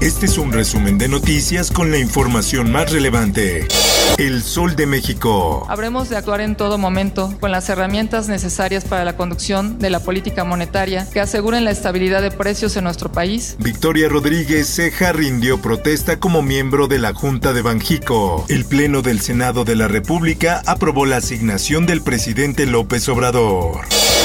Este es un resumen de noticias con la información más relevante. El Sol de México. Habremos de actuar en todo momento con las herramientas necesarias para la conducción de la política monetaria que aseguren la estabilidad de precios en nuestro país. Victoria Rodríguez Ceja rindió protesta como miembro de la Junta de Banjico. El Pleno del Senado de la República aprobó la asignación del presidente López Obrador.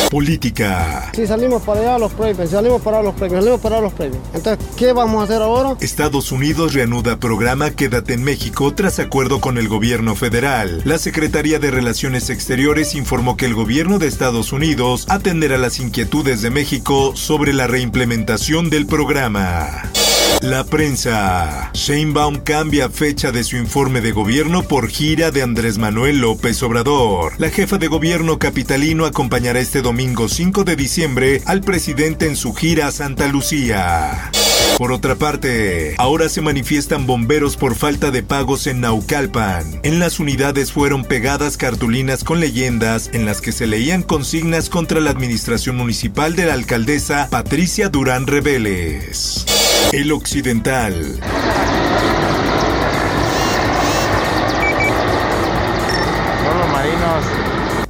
Política. Si salimos para allá los premios, salimos para los premios, salimos para los premios. Entonces, ¿qué vamos a hacer ahora? Estados Unidos reanuda programa Quédate en México tras acuerdo con el gobierno federal. La Secretaría de Relaciones Exteriores informó que el gobierno de Estados Unidos atenderá las inquietudes de México sobre la reimplementación del programa. La prensa. Sheinbaum cambia fecha de su informe de gobierno por gira de Andrés Manuel López Obrador. La jefa de gobierno capitalino acompañará este domingo 5 de diciembre al presidente en su gira a Santa Lucía. Por otra parte, ahora se manifiestan bomberos por falta de pagos en Naucalpan. En las unidades fueron pegadas cartulinas con leyendas en las que se leían consignas contra la administración municipal de la alcaldesa Patricia Durán Reveles. El Occidental.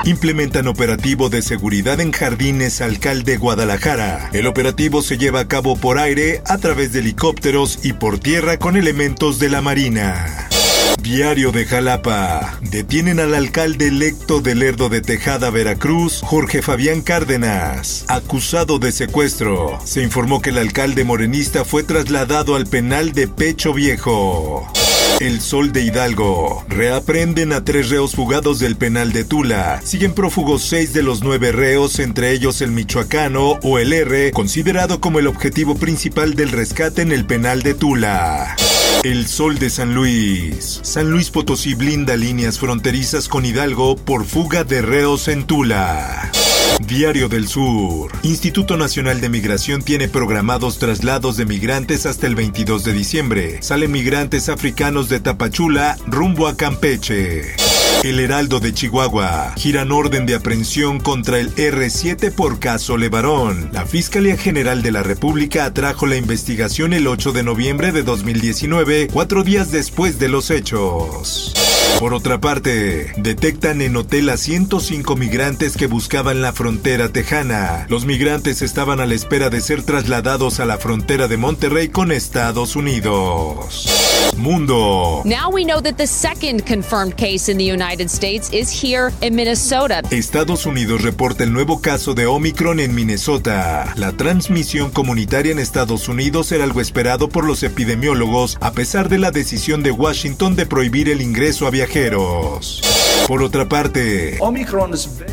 Implementan operativo de seguridad en Jardines Alcalde Guadalajara. El operativo se lleva a cabo por aire, a través de helicópteros y por tierra con elementos de la Marina. Diario de Jalapa. Detienen al alcalde electo de Lerdo de Tejada, Veracruz, Jorge Fabián Cárdenas, acusado de secuestro. Se informó que el alcalde morenista fue trasladado al penal de Pecho Viejo. El Sol de Hidalgo. Reaprenden a tres reos fugados del penal de Tula. Siguen prófugos seis de los nueve reos, entre ellos el michoacano o el R, considerado como el objetivo principal del rescate en el penal de Tula. El Sol de San Luis. San Luis Potosí blinda líneas fronterizas con Hidalgo por fuga de reos en Tula. Diario del Sur. Instituto Nacional de Migración tiene programados traslados de migrantes hasta el 22 de diciembre. Salen migrantes africanos de Tapachula rumbo a Campeche. El Heraldo de Chihuahua. Giran orden de aprehensión contra el R7 por caso Levarón. La Fiscalía General de la República atrajo la investigación el 8 de noviembre de 2019, cuatro días después de los hechos. Por otra parte, detectan en hotel a 105 migrantes que buscaban la frontera tejana. Los migrantes estaban a la espera de ser trasladados a la frontera de Monterrey con Estados Unidos. Mundo. Now we know that the second confirmed case in the United States is here in Minnesota. Estados Unidos reporta el nuevo caso de Omicron en Minnesota. La transmisión comunitaria en Estados Unidos era algo esperado por los epidemiólogos a pesar de la decisión de Washington de prohibir el ingreso a viajeros. Por otra parte,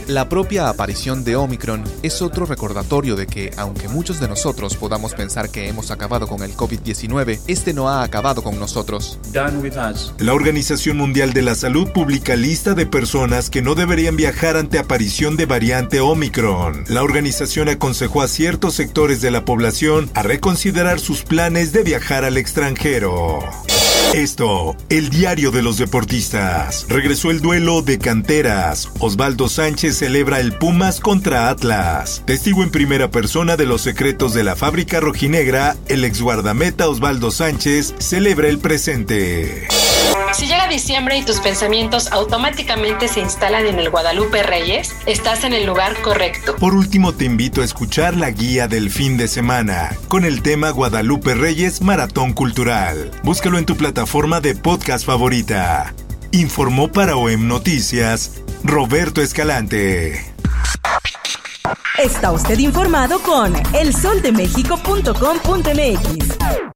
la propia aparición de Omicron es otro recordatorio de que, aunque muchos de nosotros podamos pensar que hemos acabado con el COVID-19, este no ha acabado con nosotros. La Organización Mundial de la Salud publica lista de personas que no deberían viajar ante aparición de variante Omicron. La organización aconsejó a ciertos sectores de la población a reconsiderar sus planes de viajar al extranjero. Esto, el diario de los deportistas. Regresó el duelo de canteras. Osvaldo Sánchez celebra el Pumas contra Atlas. Testigo en primera persona de los secretos de la fábrica rojinegra, el ex guardameta Osvaldo Sánchez celebra el presente. Si llega diciembre y tus pensamientos automáticamente se instalan en el Guadalupe Reyes, estás en el lugar correcto. Por último, te invito a escuchar la guía del fin de semana con el tema Guadalupe Reyes Maratón Cultural. Búscalo en tu plataforma de podcast favorita. Informó para OEM Noticias Roberto Escalante. Está usted informado con elsoldemexico.com.mx.